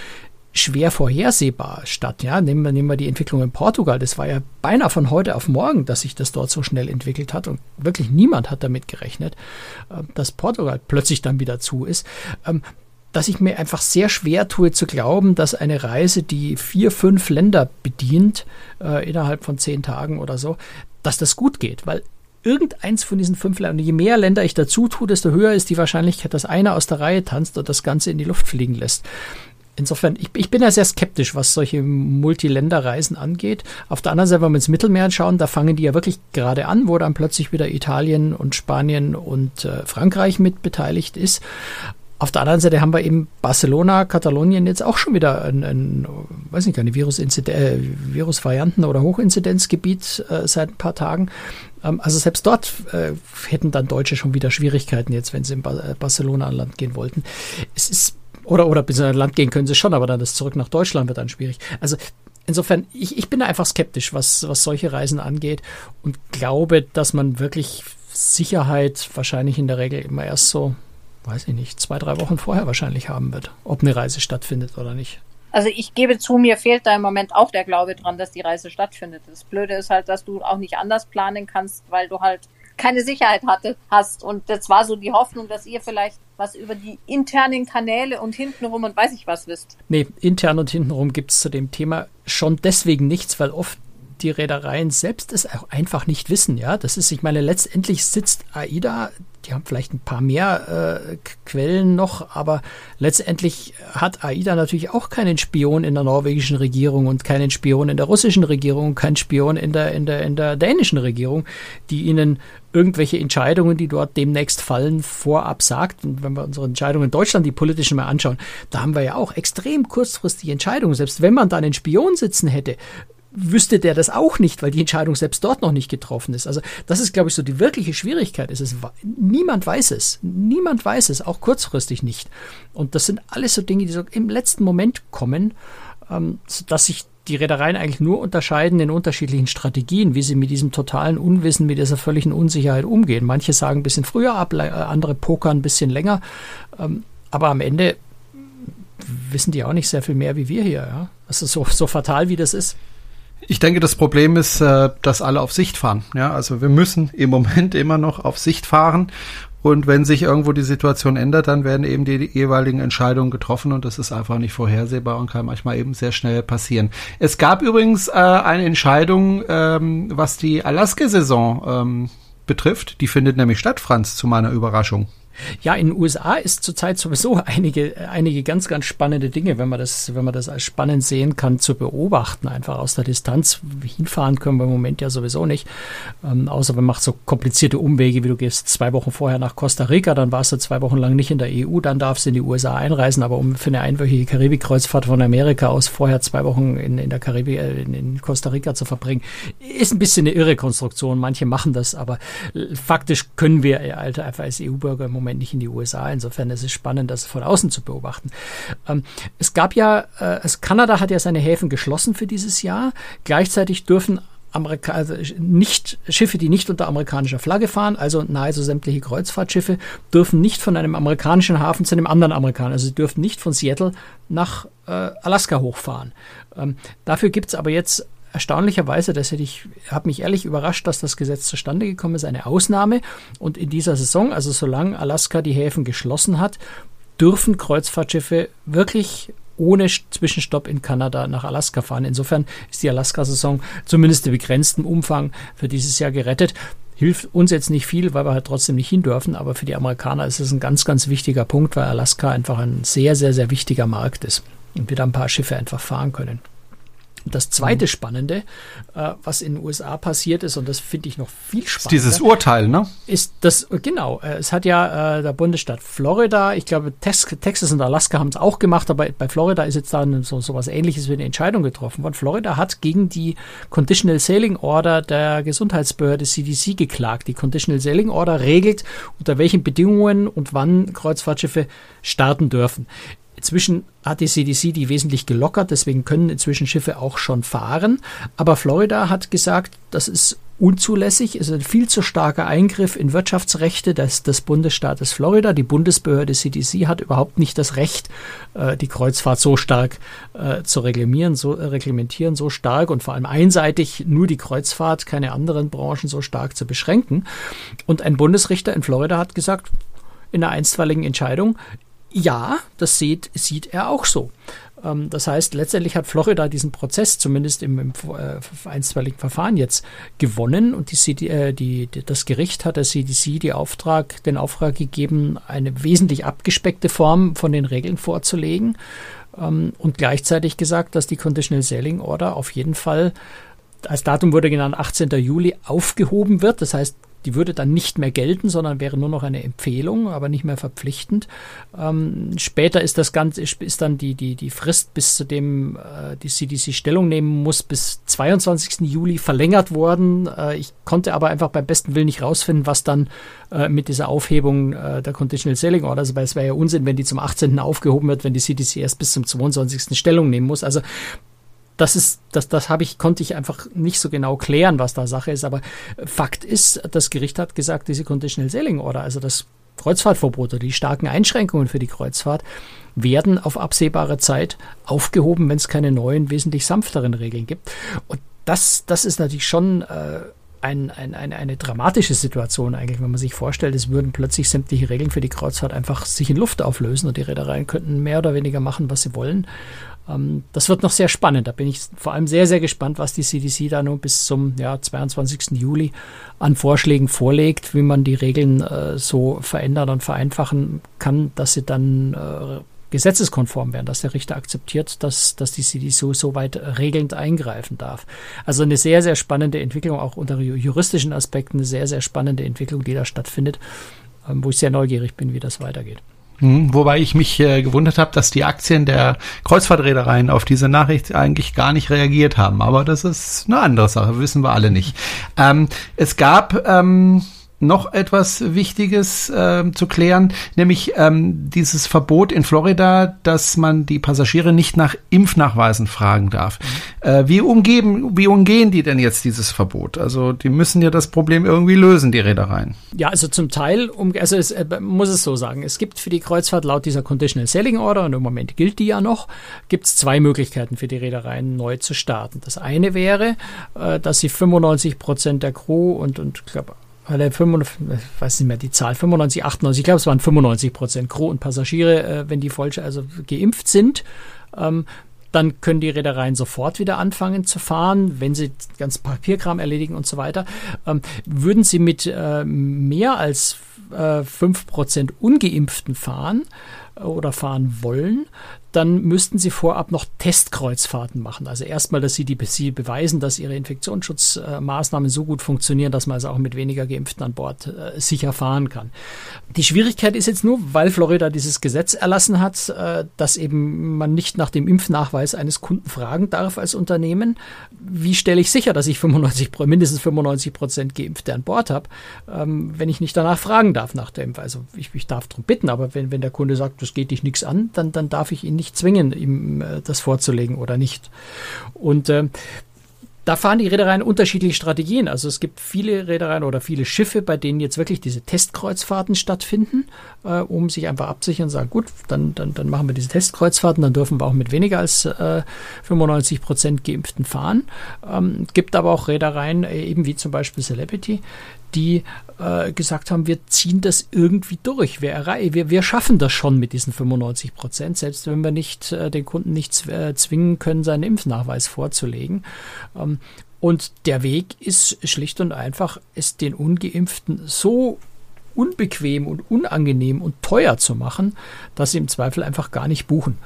schwer vorhersehbar statt. Ja, nehmen wir, nehmen wir die Entwicklung in Portugal. Das war ja beinahe von heute auf morgen, dass sich das dort so schnell entwickelt hat und wirklich niemand hat damit gerechnet, äh, dass Portugal plötzlich dann wieder zu ist. Ähm, dass ich mir einfach sehr schwer tue zu glauben, dass eine Reise, die vier, fünf Länder bedient, äh, innerhalb von zehn Tagen oder so, dass das gut geht, weil irgendeins von diesen fünf Ländern, je mehr Länder ich dazu tue, desto höher ist die Wahrscheinlichkeit, dass einer aus der Reihe tanzt und das Ganze in die Luft fliegen lässt insofern, ich, ich bin ja sehr skeptisch, was solche Multiländerreisen angeht. Auf der anderen Seite, wenn wir ins Mittelmeer schauen, da fangen die ja wirklich gerade an, wo dann plötzlich wieder Italien und Spanien und äh, Frankreich mit beteiligt ist. Auf der anderen Seite haben wir eben Barcelona, Katalonien jetzt auch schon wieder ein, ein weiß nicht, eine Virus äh, Virusvarianten- oder Hochinzidenzgebiet äh, seit ein paar Tagen. Ähm, also selbst dort äh, hätten dann Deutsche schon wieder Schwierigkeiten jetzt, wenn sie in ba äh, Barcelona an Land gehen wollten. Es ist oder, oder bis in ein Land gehen können sie schon, aber dann das Zurück nach Deutschland wird dann schwierig. Also insofern, ich, ich bin da einfach skeptisch, was, was solche Reisen angeht und glaube, dass man wirklich Sicherheit wahrscheinlich in der Regel immer erst so, weiß ich nicht, zwei, drei Wochen vorher wahrscheinlich haben wird, ob eine Reise stattfindet oder nicht. Also ich gebe zu, mir fehlt da im Moment auch der Glaube dran, dass die Reise stattfindet. Das Blöde ist halt, dass du auch nicht anders planen kannst, weil du halt keine Sicherheit hatte, hast. Und das war so die Hoffnung, dass ihr vielleicht was über die internen Kanäle und hintenrum und weiß ich was wisst. Nee, intern und hintenrum gibt es zu dem Thema schon deswegen nichts, weil oft die Reedereien selbst es auch einfach nicht wissen. Ja, das ist, ich meine, letztendlich sitzt AIDA, die haben vielleicht ein paar mehr äh, Quellen noch, aber letztendlich hat AIDA natürlich auch keinen Spion in der norwegischen Regierung und keinen Spion in der russischen Regierung, keinen Spion in der, in der, in der dänischen Regierung, die ihnen irgendwelche Entscheidungen, die dort demnächst fallen, vorab sagt. Und wenn wir unsere Entscheidungen in Deutschland, die politischen mal anschauen, da haben wir ja auch extrem kurzfristige Entscheidungen. Selbst wenn man da einen Spion sitzen hätte, wüsste der das auch nicht, weil die Entscheidung selbst dort noch nicht getroffen ist. Also das ist, glaube ich, so die wirkliche Schwierigkeit. Es ist, niemand weiß es. Niemand weiß es, auch kurzfristig nicht. Und das sind alles so Dinge, die so im letzten Moment kommen, ähm, sodass sich die Reedereien eigentlich nur unterscheiden in unterschiedlichen Strategien, wie sie mit diesem totalen Unwissen, mit dieser völligen Unsicherheit umgehen. Manche sagen ein bisschen früher ab, äh, andere pokern ein bisschen länger. Ähm, aber am Ende wissen die auch nicht sehr viel mehr wie wir hier. Ja? Also so, so fatal wie das ist. Ich denke, das Problem ist, äh, dass alle auf Sicht fahren. Ja, also wir müssen im Moment immer noch auf Sicht fahren. Und wenn sich irgendwo die Situation ändert, dann werden eben die, jeweiligen Entscheidungen getroffen und das ist einfach nicht vorhersehbar und kann manchmal eben sehr schnell passieren. Es gab übrigens äh, eine Entscheidung, ähm, was die Alaska-Saison ähm, betrifft. Die findet nämlich statt, Franz, zu meiner Überraschung. Ja, in den USA ist zurzeit sowieso einige, einige ganz, ganz spannende Dinge, wenn man das, wenn man das als spannend sehen kann, zu beobachten, einfach aus der Distanz. Hinfahren können wir im Moment ja sowieso nicht. Ähm, außer man macht so komplizierte Umwege, wie du gehst zwei Wochen vorher nach Costa Rica, dann warst du zwei Wochen lang nicht in der EU, dann darfst du in die USA einreisen, aber um für eine einwöchige Karibikkreuzfahrt von Amerika aus vorher zwei Wochen in, in der Karibik, äh, in, in Costa Rica zu verbringen, ist ein bisschen eine irre Konstruktion. Manche machen das, aber äh, faktisch können wir, äh, Alter, einfach als EU-Bürger im Moment Moment nicht in die USA. Insofern ist es spannend, das von außen zu beobachten. Ähm, es gab ja, äh, Kanada hat ja seine Häfen geschlossen für dieses Jahr. Gleichzeitig dürfen Amerika also nicht Schiffe, die nicht unter amerikanischer Flagge fahren, also nahezu sämtliche Kreuzfahrtschiffe, dürfen nicht von einem amerikanischen Hafen zu einem anderen Amerikaner, also sie dürfen nicht von Seattle nach äh, Alaska hochfahren. Ähm, dafür gibt es aber jetzt erstaunlicherweise, das hätte ich, habe mich ehrlich überrascht, dass das Gesetz zustande gekommen ist, eine Ausnahme. Und in dieser Saison, also solange Alaska die Häfen geschlossen hat, dürfen Kreuzfahrtschiffe wirklich ohne Zwischenstopp in Kanada nach Alaska fahren. Insofern ist die Alaska-Saison zumindest im begrenzten Umfang für dieses Jahr gerettet. Hilft uns jetzt nicht viel, weil wir halt trotzdem nicht hin dürfen, aber für die Amerikaner ist es ein ganz, ganz wichtiger Punkt, weil Alaska einfach ein sehr, sehr, sehr wichtiger Markt ist und wir da ein paar Schiffe einfach fahren können. Das zweite. Spannende, äh, was in den USA passiert ist, und das finde ich noch viel spannender. Dieses Urteil, ne? Ist das, genau. Äh, es hat ja äh, der Bundesstaat Florida, ich glaube, Texas und Alaska haben es auch gemacht, aber bei Florida ist jetzt dann so, so was ähnliches wie eine Entscheidung getroffen worden. Florida hat gegen die Conditional Sailing Order der Gesundheitsbehörde CDC geklagt. Die Conditional Sailing Order regelt, unter welchen Bedingungen und wann Kreuzfahrtschiffe starten dürfen. Inzwischen hat die CDC die wesentlich gelockert, deswegen können inzwischen Schiffe auch schon fahren. Aber Florida hat gesagt, das ist unzulässig, ist ein viel zu starker Eingriff in Wirtschaftsrechte des, des Bundesstaates Florida. Die Bundesbehörde CDC hat überhaupt nicht das Recht, äh, die Kreuzfahrt so stark äh, zu reglementieren, so, äh, reglementieren, so stark und vor allem einseitig nur die Kreuzfahrt, keine anderen Branchen so stark zu beschränken. Und ein Bundesrichter in Florida hat gesagt, in einer einstweiligen Entscheidung, ja, das sieht, sieht er auch so. Ähm, das heißt, letztendlich hat Florida diesen Prozess zumindest im, im äh, einstweiligen Verfahren jetzt gewonnen und die, CD, äh, die, das Gericht hat der CDC die Auftrag, den Auftrag gegeben, eine wesentlich abgespeckte Form von den Regeln vorzulegen ähm, und gleichzeitig gesagt, dass die Conditional Sailing Order auf jeden Fall als Datum wurde genannt 18. Juli aufgehoben wird. Das heißt, die würde dann nicht mehr gelten, sondern wäre nur noch eine Empfehlung, aber nicht mehr verpflichtend. Ähm, später ist das Ganze, ist dann die, die, die Frist, bis zu dem äh, die CDC Stellung nehmen muss, bis 22. Juli verlängert worden. Äh, ich konnte aber einfach beim besten Willen nicht rausfinden, was dann äh, mit dieser Aufhebung äh, der Conditional Selling Order, also, weil es wäre ja Unsinn, wenn die zum 18. aufgehoben wird, wenn die CDC erst bis zum 22. Stellung nehmen muss. Also das ist, das, das habe ich, konnte ich einfach nicht so genau klären, was da Sache ist. Aber Fakt ist, das Gericht hat gesagt, diese Conditional Sailing Order, also das Kreuzfahrtverbot oder die starken Einschränkungen für die Kreuzfahrt, werden auf absehbare Zeit aufgehoben, wenn es keine neuen, wesentlich sanfteren Regeln gibt. Und das, das ist natürlich schon äh, ein, ein, ein, eine dramatische Situation eigentlich, wenn man sich vorstellt, es würden plötzlich sämtliche Regeln für die Kreuzfahrt einfach sich in Luft auflösen und die Reedereien könnten mehr oder weniger machen, was sie wollen. Ähm, das wird noch sehr spannend. Da bin ich vor allem sehr, sehr gespannt, was die CDC da nun bis zum ja, 22. Juli an Vorschlägen vorlegt, wie man die Regeln äh, so verändern und vereinfachen kann, dass sie dann äh, gesetzeskonform werden, dass der Richter akzeptiert, dass, dass die CDC so, so weit regelnd eingreifen darf. Also eine sehr, sehr spannende Entwicklung, auch unter juristischen Aspekten, eine sehr, sehr spannende Entwicklung, die da stattfindet, ähm, wo ich sehr neugierig bin, wie das weitergeht. Hm, wobei ich mich äh, gewundert habe, dass die Aktien der Kreuzfahrtreedereien auf diese Nachricht eigentlich gar nicht reagiert haben. Aber das ist eine andere Sache, wissen wir alle nicht. Ähm, es gab ähm, noch etwas Wichtiges äh, zu klären, nämlich ähm, dieses Verbot in Florida, dass man die Passagiere nicht nach Impfnachweisen fragen darf. Mhm. Äh, wie umgeben, wie umgehen die denn jetzt dieses Verbot? Also die müssen ja das Problem irgendwie lösen, die Reedereien. Ja, also zum Teil, um, also es äh, muss es so sagen, es gibt für die Kreuzfahrt laut dieser Conditional Selling Order, und im Moment gilt die ja noch, gibt es zwei Möglichkeiten für die Reedereien neu zu starten. Das eine wäre, äh, dass sie 95 Prozent der Crew und, und ich glaube alle 95, ich weiß nicht mehr die Zahl, 95, 98, ich glaube es waren 95 Prozent Crew und Passagiere, äh, wenn die voll, also geimpft sind, ähm, dann können die Reedereien sofort wieder anfangen zu fahren, wenn sie ganz Papierkram erledigen und so weiter. Ähm, würden sie mit äh, mehr als äh, 5% Ungeimpften fahren äh, oder fahren wollen, dann müssten sie vorab noch Testkreuzfahrten machen. Also erstmal, dass sie, die, sie beweisen, dass ihre Infektionsschutzmaßnahmen so gut funktionieren, dass man also auch mit weniger Geimpften an Bord äh, sicher fahren kann. Die Schwierigkeit ist jetzt nur, weil Florida dieses Gesetz erlassen hat, äh, dass eben man nicht nach dem Impfnachweis eines Kunden fragen darf als Unternehmen. Wie stelle ich sicher, dass ich 95, mindestens 95 Prozent Geimpfte an Bord habe, ähm, wenn ich nicht danach fragen darf nach dem? Also ich, ich darf darum bitten, aber wenn, wenn der Kunde sagt, das geht dich nichts an, dann, dann darf ich ihn nicht zwingen, ihm äh, das vorzulegen oder nicht. Und äh, da fahren die Reedereien unterschiedliche Strategien. Also es gibt viele Reedereien oder viele Schiffe, bei denen jetzt wirklich diese Testkreuzfahrten stattfinden, äh, um sich einfach absichern und sagen, gut, dann, dann, dann machen wir diese Testkreuzfahrten, dann dürfen wir auch mit weniger als äh, 95 Prozent Geimpften fahren. Ähm, gibt aber auch Reedereien, äh, eben wie zum Beispiel Celebrity, die äh, gesagt haben, wir ziehen das irgendwie durch. Wir, wir, wir schaffen das schon mit diesen 95 Prozent, selbst wenn wir nicht äh, den Kunden nicht äh, zwingen können, seinen Impfnachweis vorzulegen. Ähm, und der Weg ist schlicht und einfach, es den Ungeimpften so unbequem und unangenehm und teuer zu machen, dass sie im Zweifel einfach gar nicht buchen.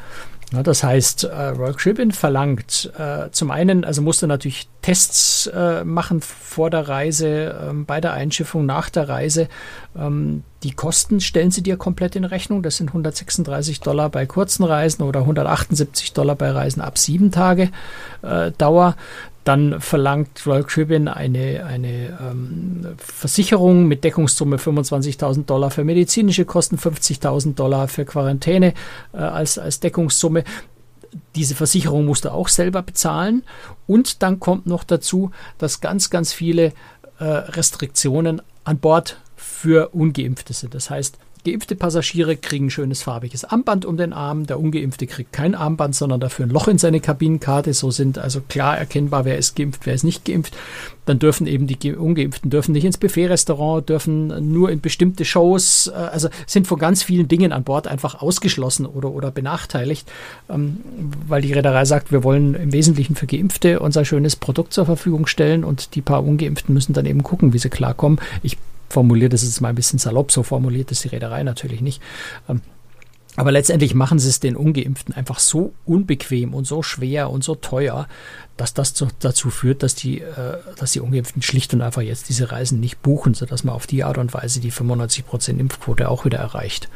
Ja, das heißt, äh, Royal Caribbean verlangt äh, zum einen, also musste natürlich Tests äh, machen vor der Reise, ähm, bei der Einschiffung, nach der Reise. Ähm, die Kosten stellen sie dir komplett in Rechnung. Das sind 136 Dollar bei kurzen Reisen oder 178 Dollar bei Reisen ab sieben Tage äh, Dauer. Dann verlangt Royal Caribbean eine, eine ähm, Versicherung mit Deckungssumme 25.000 Dollar für medizinische Kosten, 50.000 Dollar für Quarantäne äh, als, als Deckungssumme. Diese Versicherung musst du auch selber bezahlen. Und dann kommt noch dazu, dass ganz, ganz viele äh, Restriktionen an Bord für Ungeimpfte sind. Das heißt, Geimpfte Passagiere kriegen ein schönes farbiges Armband um den Arm. Der Ungeimpfte kriegt kein Armband, sondern dafür ein Loch in seine Kabinenkarte. So sind also klar erkennbar, wer ist geimpft, wer ist nicht geimpft. Dann dürfen eben die Ungeimpften dürfen nicht ins Buffet-Restaurant, dürfen nur in bestimmte Shows, äh, also sind von ganz vielen Dingen an Bord einfach ausgeschlossen oder, oder benachteiligt, ähm, weil die Reederei sagt, wir wollen im Wesentlichen für Geimpfte unser schönes Produkt zur Verfügung stellen und die paar Ungeimpften müssen dann eben gucken, wie sie klarkommen. Ich formuliert das ist mal ein bisschen salopp, so formuliert es die Reederei natürlich nicht. Ähm, aber letztendlich machen sie es den Ungeimpften einfach so unbequem und so schwer und so teuer, dass das zu, dazu führt, dass die, äh, dass die Ungeimpften schlicht und einfach jetzt diese Reisen nicht buchen, sodass man auf die Art und Weise die 95% Impfquote auch wieder erreicht.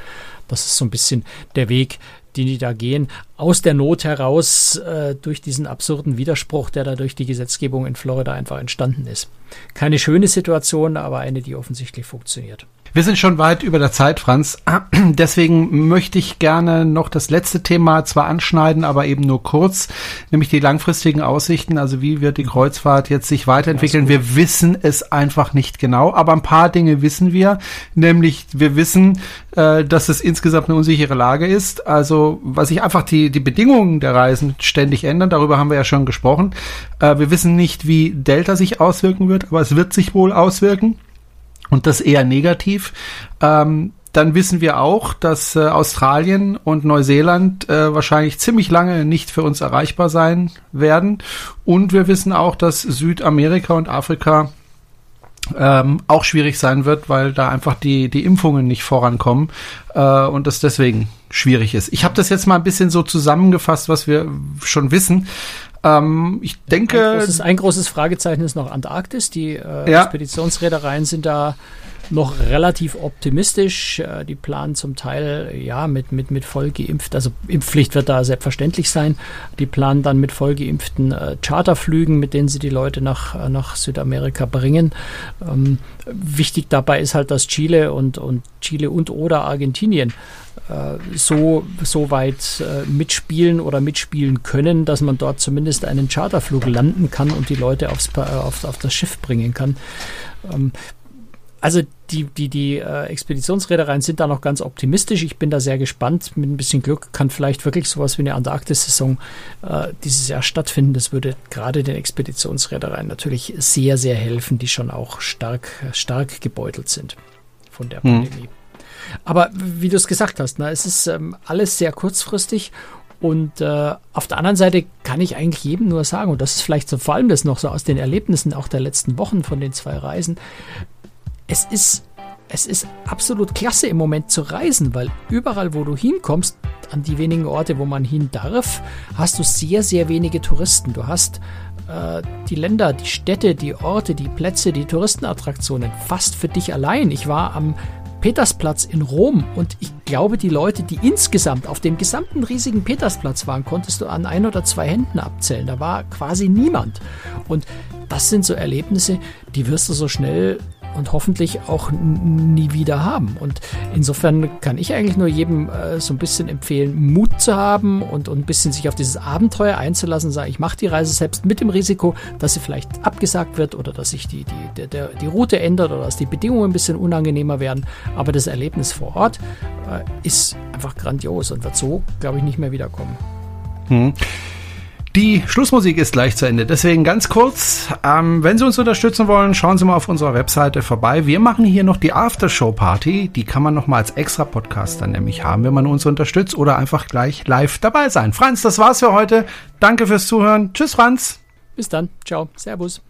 Das ist so ein bisschen der Weg, den die da gehen, aus der Not heraus äh, durch diesen absurden Widerspruch, der da durch die Gesetzgebung in Florida einfach entstanden ist. Keine schöne Situation, aber eine, die offensichtlich funktioniert. Wir sind schon weit über der Zeit, Franz. Deswegen möchte ich gerne noch das letzte Thema zwar anschneiden, aber eben nur kurz, nämlich die langfristigen Aussichten. Also wie wird die Kreuzfahrt jetzt sich weiterentwickeln? Wir wissen es einfach nicht genau, aber ein paar Dinge wissen wir. Nämlich wir wissen, äh, dass es insgesamt eine unsichere Lage ist. Also was sich einfach die, die Bedingungen der Reisen ständig ändern. Darüber haben wir ja schon gesprochen. Äh, wir wissen nicht, wie Delta sich auswirken wird, aber es wird sich wohl auswirken und das eher negativ. Ähm, dann wissen wir auch, dass äh, Australien und Neuseeland äh, wahrscheinlich ziemlich lange nicht für uns erreichbar sein werden. Und wir wissen auch, dass Südamerika und Afrika ähm, auch schwierig sein wird, weil da einfach die, die Impfungen nicht vorankommen äh, und das deswegen schwierig ist. Ich habe das jetzt mal ein bisschen so zusammengefasst, was wir schon wissen. Ähm, ich denke. Ein großes, ein großes, Fragezeichen ist noch Antarktis. Die äh, ja. Expeditionsreedereien sind da noch relativ optimistisch. Äh, die planen zum Teil ja mit, mit, mit vollgeimpft, also Impfpflicht wird da selbstverständlich sein. Die planen dann mit vollgeimpften äh, Charterflügen, mit denen sie die Leute nach, äh, nach Südamerika bringen. Ähm, wichtig dabei ist halt, dass Chile und, und Chile und oder Argentinien so, so weit äh, mitspielen oder mitspielen können, dass man dort zumindest einen Charterflug landen kann und die Leute aufs, auf, auf das Schiff bringen kann. Ähm, also die, die, die äh, Expeditionsreedereien sind da noch ganz optimistisch. Ich bin da sehr gespannt. Mit ein bisschen Glück kann vielleicht wirklich sowas wie eine Antarktis-Saison äh, dieses Jahr stattfinden. Das würde gerade den Expeditionsreedereien natürlich sehr, sehr helfen, die schon auch stark, stark gebeutelt sind von der hm. Aber wie du es gesagt hast, na, es ist ähm, alles sehr kurzfristig und äh, auf der anderen Seite kann ich eigentlich jedem nur sagen, und das ist vielleicht so vor allem das noch so aus den Erlebnissen auch der letzten Wochen von den zwei Reisen, es ist, es ist absolut klasse im Moment zu reisen, weil überall, wo du hinkommst, an die wenigen Orte, wo man hin darf, hast du sehr, sehr wenige Touristen. Du hast äh, die Länder, die Städte, die Orte, die Plätze, die Touristenattraktionen fast für dich allein. Ich war am Petersplatz in Rom und ich glaube, die Leute, die insgesamt auf dem gesamten riesigen Petersplatz waren, konntest du an ein oder zwei Händen abzählen. Da war quasi niemand. Und das sind so Erlebnisse, die wirst du so schnell und hoffentlich auch nie wieder haben. Und insofern kann ich eigentlich nur jedem äh, so ein bisschen empfehlen, Mut zu haben und, und ein bisschen sich auf dieses Abenteuer einzulassen, sagen, ich mache die Reise selbst mit dem Risiko, dass sie vielleicht abgesagt wird oder dass sich die, die, die, die Route ändert oder dass die Bedingungen ein bisschen unangenehmer werden. Aber das Erlebnis vor Ort äh, ist einfach grandios und wird so, glaube ich, nicht mehr wiederkommen. Hm. Die Schlussmusik ist gleich zu Ende. Deswegen ganz kurz, ähm, wenn Sie uns unterstützen wollen, schauen Sie mal auf unserer Webseite vorbei. Wir machen hier noch die Aftershow-Party. Die kann man noch mal als extra Podcast dann nämlich haben, wenn man uns unterstützt oder einfach gleich live dabei sein. Franz, das war's für heute. Danke fürs Zuhören. Tschüss, Franz. Bis dann. Ciao. Servus.